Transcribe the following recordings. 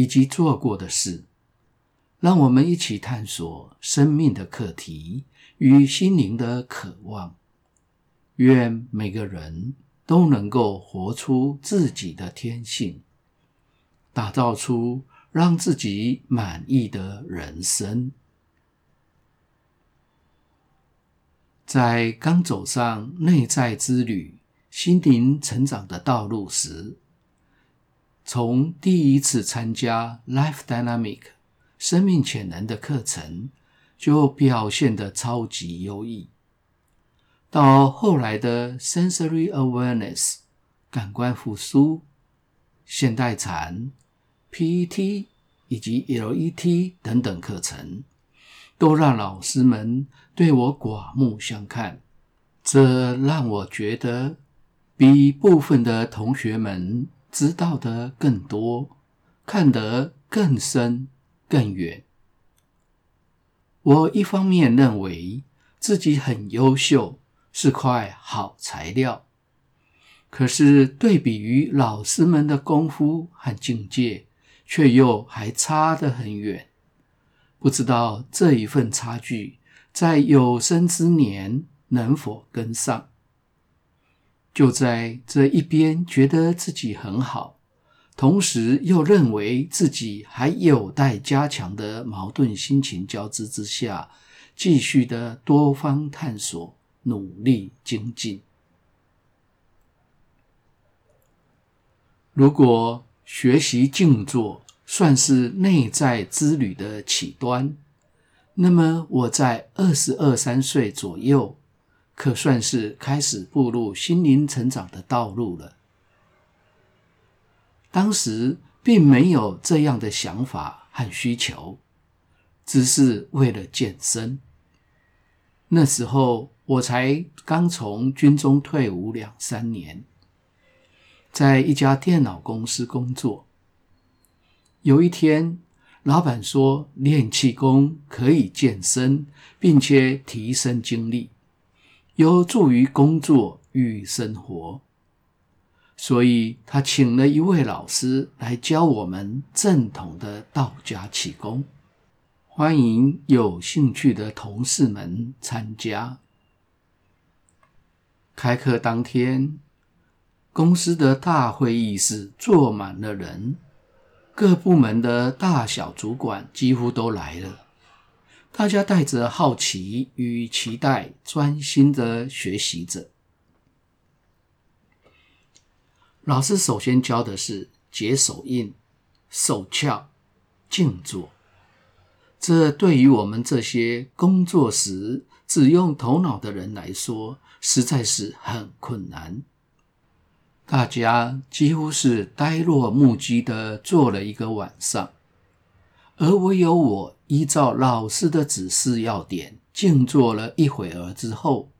以及做过的事，让我们一起探索生命的课题与心灵的渴望。愿每个人都能够活出自己的天性，打造出让自己满意的人生。在刚走上内在之旅、心灵成长的道路时，从第一次参加 Life Dynamic 生命潜能的课程，就表现得超级优异。到后来的 Sensory Awareness 感官复苏、现代禅、PET 以及 LET 等等课程，都让老师们对我刮目相看。这让我觉得，比部分的同学们。知道的更多，看得更深更远。我一方面认为自己很优秀，是块好材料，可是对比于老师们的功夫和境界，却又还差得很远。不知道这一份差距，在有生之年能否跟上？就在这一边觉得自己很好，同时又认为自己还有待加强的矛盾心情交织之下，继续的多方探索，努力精进。如果学习静坐算是内在之旅的起端，那么我在二十二三岁左右。可算是开始步入心灵成长的道路了。当时并没有这样的想法和需求，只是为了健身。那时候我才刚从军中退伍两三年，在一家电脑公司工作。有一天，老板说练气功可以健身，并且提升精力。有助于工作与生活，所以他请了一位老师来教我们正统的道家气功，欢迎有兴趣的同事们参加。开课当天，公司的大会议室坐满了人，各部门的大小主管几乎都来了。大家带着好奇与期待，专心的学习着。老师首先教的是解手印、手窍、静坐。这对于我们这些工作时只用头脑的人来说，实在是很困难。大家几乎是呆若木鸡的坐了一个晚上。而唯有我依照老师的指示要点静坐了一会儿之后，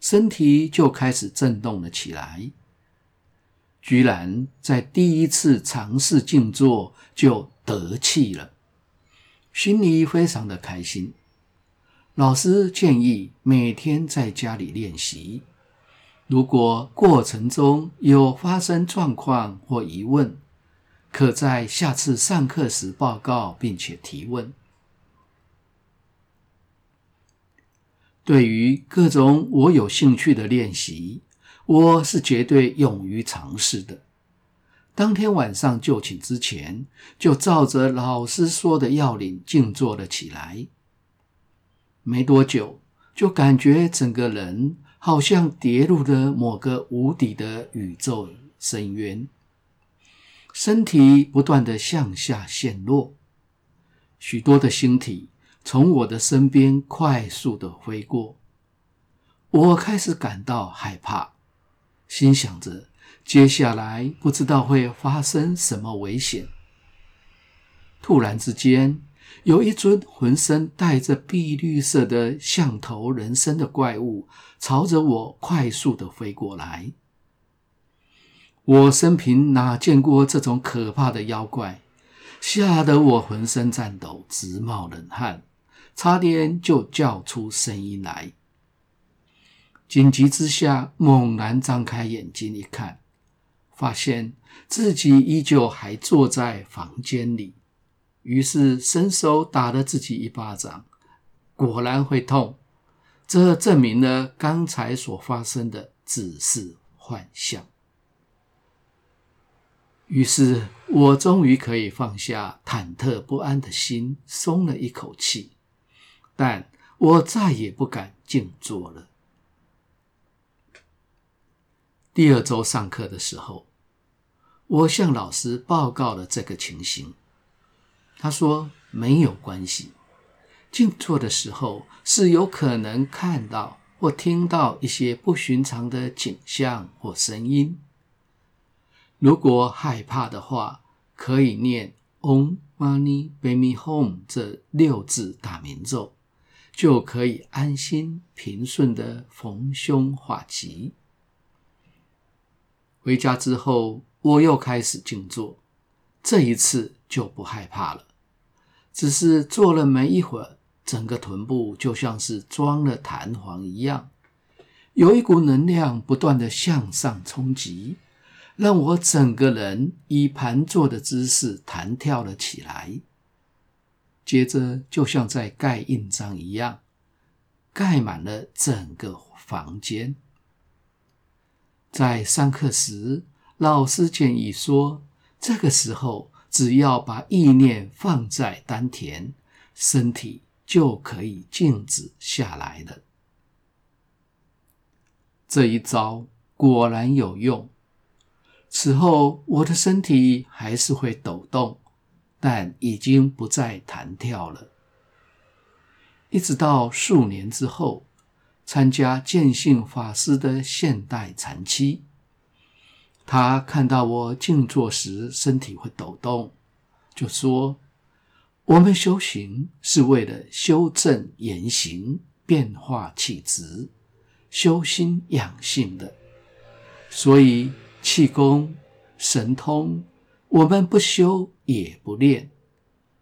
身体就开始震动了起来。居然在第一次尝试静坐就得气了，心里非常的开心。老师建议每天在家里练习，如果过程中有发生状况或疑问，可在下次上课时报告，并且提问。对于各种我有兴趣的练习，我是绝对勇于尝试的。当天晚上就寝之前，就照着老师说的要领静坐了起来。没多久，就感觉整个人好像跌入了某个无底的宇宙深渊。身体不断地向下陷落，许多的星体从我的身边快速地飞过，我开始感到害怕，心想着接下来不知道会发生什么危险。突然之间，有一尊浑身带着碧绿色的象头人身的怪物，朝着我快速的飞过来。我生平哪见过这种可怕的妖怪，吓得我浑身颤抖，直冒冷汗，差点就叫出声音来。紧急之下，猛然张开眼睛一看，发现自己依旧还坐在房间里。于是伸手打了自己一巴掌，果然会痛。这证明了刚才所发生的只是幻象。于是我终于可以放下忐忑不安的心，松了一口气。但我再也不敢静坐了。第二周上课的时候，我向老师报告了这个情形。他说：“没有关系，静坐的时候是有可能看到或听到一些不寻常的景象或声音。如果害怕的话，可以念 Om Mani Padme Hum 这六字大明咒，就可以安心平顺的逢凶化吉。”回家之后，我又开始静坐，这一次就不害怕了。只是坐了没一会儿，整个臀部就像是装了弹簧一样，有一股能量不断的向上冲击，让我整个人以盘坐的姿势弹跳了起来。接着，就像在盖印章一样，盖满了整个房间。在上课时，老师建议说，这个时候。只要把意念放在丹田，身体就可以静止下来了。这一招果然有用。此后，我的身体还是会抖动，但已经不再弹跳了。一直到数年之后，参加见性法师的现代禅期。他看到我静坐时身体会抖动，就说：“我们修行是为了修正言行、变化气质、修心养性的，所以气功、神通，我们不修也不练，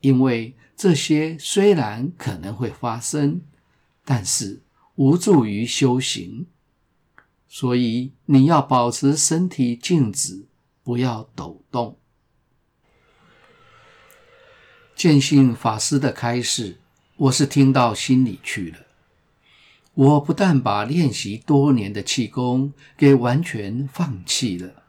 因为这些虽然可能会发生，但是无助于修行。”所以你要保持身体静止，不要抖动。见性法师的开示，我是听到心里去了。我不但把练习多年的气功给完全放弃了，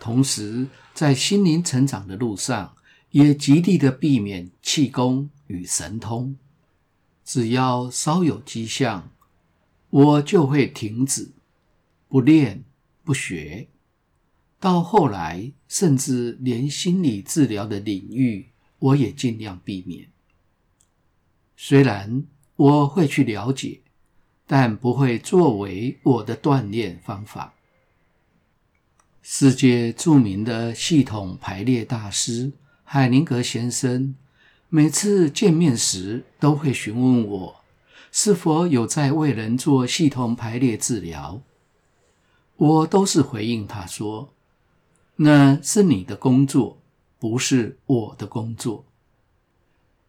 同时在心灵成长的路上，也极力的避免气功与神通。只要稍有迹象，我就会停止。不练不学，到后来甚至连心理治疗的领域，我也尽量避免。虽然我会去了解，但不会作为我的锻炼方法。世界著名的系统排列大师海灵格先生，每次见面时都会询问我，是否有在为人做系统排列治疗。我都是回应他说：“那是你的工作，不是我的工作。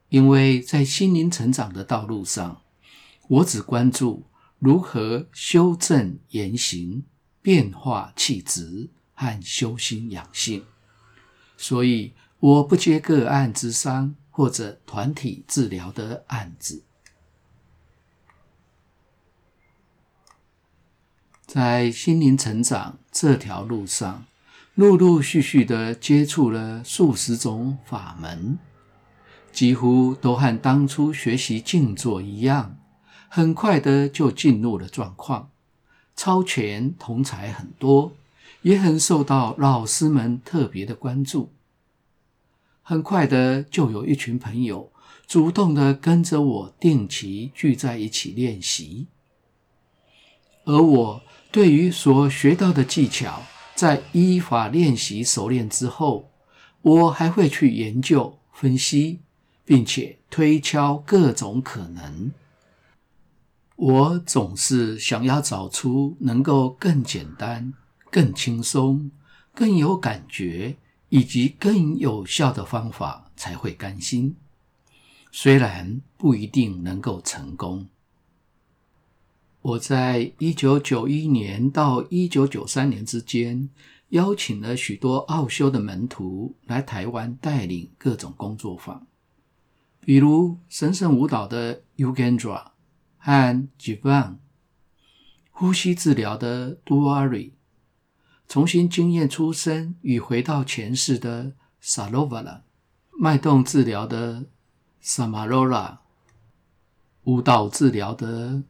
因为在心灵成长的道路上，我只关注如何修正言行、变化气质和修心养性，所以我不接个案之商或者团体治疗的案子。”在心灵成长这条路上，陆陆续续的接触了数十种法门，几乎都和当初学习静坐一样，很快的就进入了状况，超前同才很多，也很受到老师们特别的关注。很快的就有一群朋友主动的跟着我定期聚在一起练习，而我。对于所学到的技巧，在依法练习熟练之后，我还会去研究分析，并且推敲各种可能。我总是想要找出能够更简单、更轻松、更有感觉以及更有效的方法，才会甘心。虽然不一定能够成功。我在一九九一年到一九九三年之间，邀请了许多奥修的门徒来台湾带领各种工作坊，比如神圣舞蹈的 Ugendra 和 Jivan，呼吸治疗的 Duari，重新经验出生与回到前世的 Salovala，脉动治疗的 Samarola，舞蹈治疗的。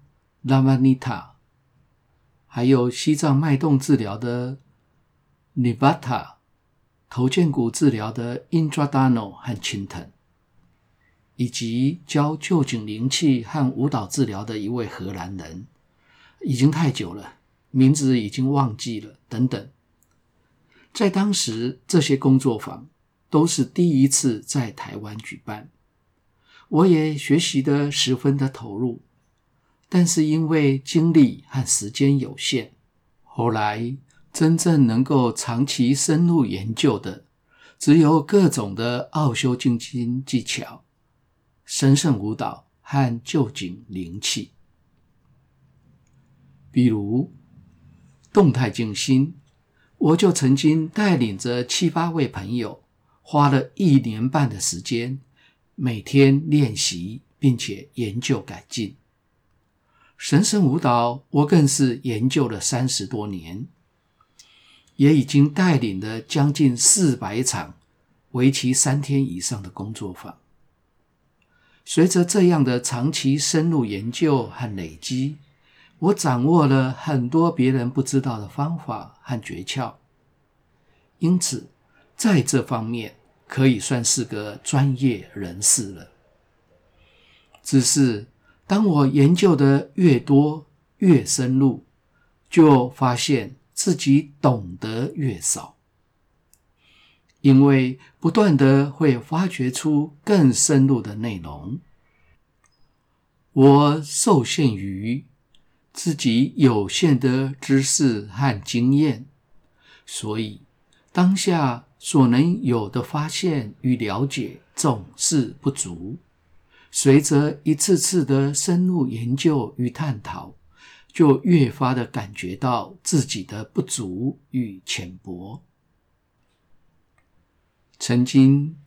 拉瓦尼塔，还有西藏脉动治疗的尼巴塔，头肩骨治疗的因抓达诺和青藤，以及教旧井灵气和舞蹈治疗的一位荷兰人，已经太久了，名字已经忘记了。等等，在当时，这些工作坊都是第一次在台湾举办，我也学习得十分的投入。但是因为精力和时间有限，后来真正能够长期深入研究的，只有各种的奥修静心技巧、神圣舞蹈和旧井灵气。比如动态静心，我就曾经带领着七八位朋友，花了一年半的时间，每天练习，并且研究改进。神圣舞蹈，我更是研究了三十多年，也已经带领了将近四百场，为期三天以上的工作坊。随着这样的长期深入研究和累积，我掌握了很多别人不知道的方法和诀窍，因此在这方面可以算是个专业人士了。只是。当我研究的越多、越深入，就发现自己懂得越少，因为不断的会发掘出更深入的内容。我受限于自己有限的知识和经验，所以当下所能有的发现与了解总是不足。随着一次次的深入研究与探讨，就越发的感觉到自己的不足与浅薄。曾经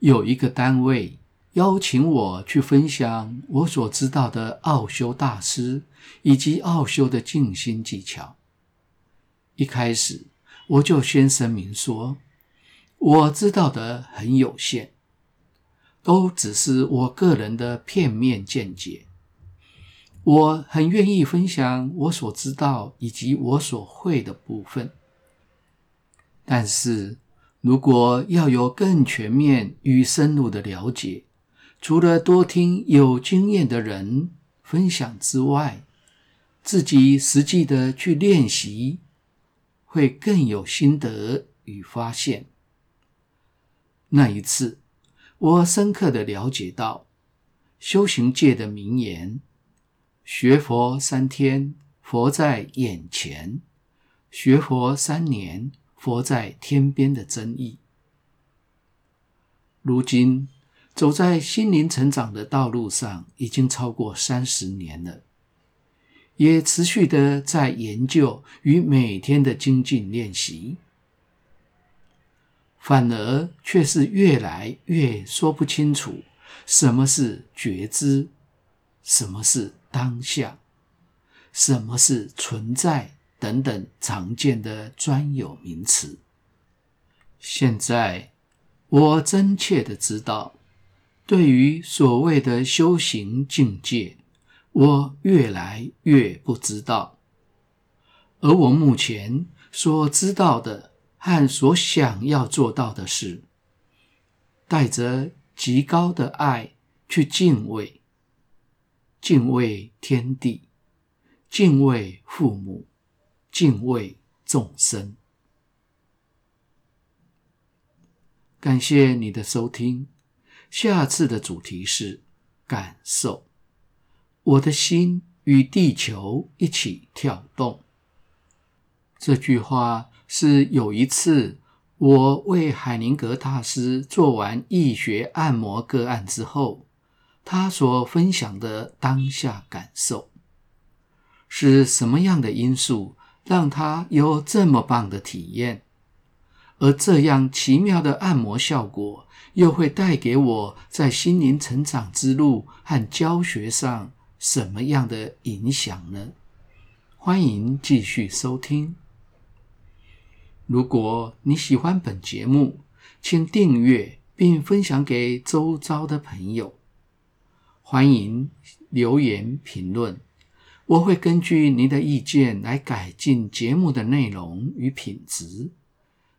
有一个单位邀请我去分享我所知道的奥修大师以及奥修的静心技巧。一开始我就先声明说，我知道的很有限。都只是我个人的片面见解。我很愿意分享我所知道以及我所会的部分，但是如果要有更全面与深入的了解，除了多听有经验的人分享之外，自己实际的去练习，会更有心得与发现。那一次。我深刻的了解到，修行界的名言“学佛三天，佛在眼前；学佛三年，佛在天边”的真意。如今走在心灵成长的道路上，已经超过三十年了，也持续的在研究与每天的精进练习。反而却是越来越说不清楚什么是觉知，什么是当下，什么是存在等等常见的专有名词。现在我真切的知道，对于所谓的修行境界，我越来越不知道，而我目前所知道的。和所想要做到的是，带着极高的爱去敬畏，敬畏天地，敬畏父母，敬畏众生。感谢你的收听，下次的主题是感受。我的心与地球一起跳动。这句话是有一次我为海宁格大师做完易学按摩个案之后，他所分享的当下感受。是什么样的因素让他有这么棒的体验？而这样奇妙的按摩效果，又会带给我在心灵成长之路和教学上什么样的影响呢？欢迎继续收听。如果你喜欢本节目，请订阅并分享给周遭的朋友。欢迎留言评论。我会根据您的意见来改进节目的内容与品质。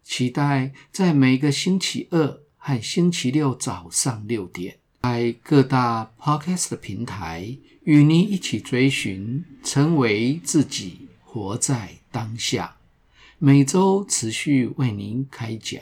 期待在每个星期二和星期六早上六点，在各大 Podcast 平台与您一起追寻，成为自己，活在当下。每周持续为您开讲。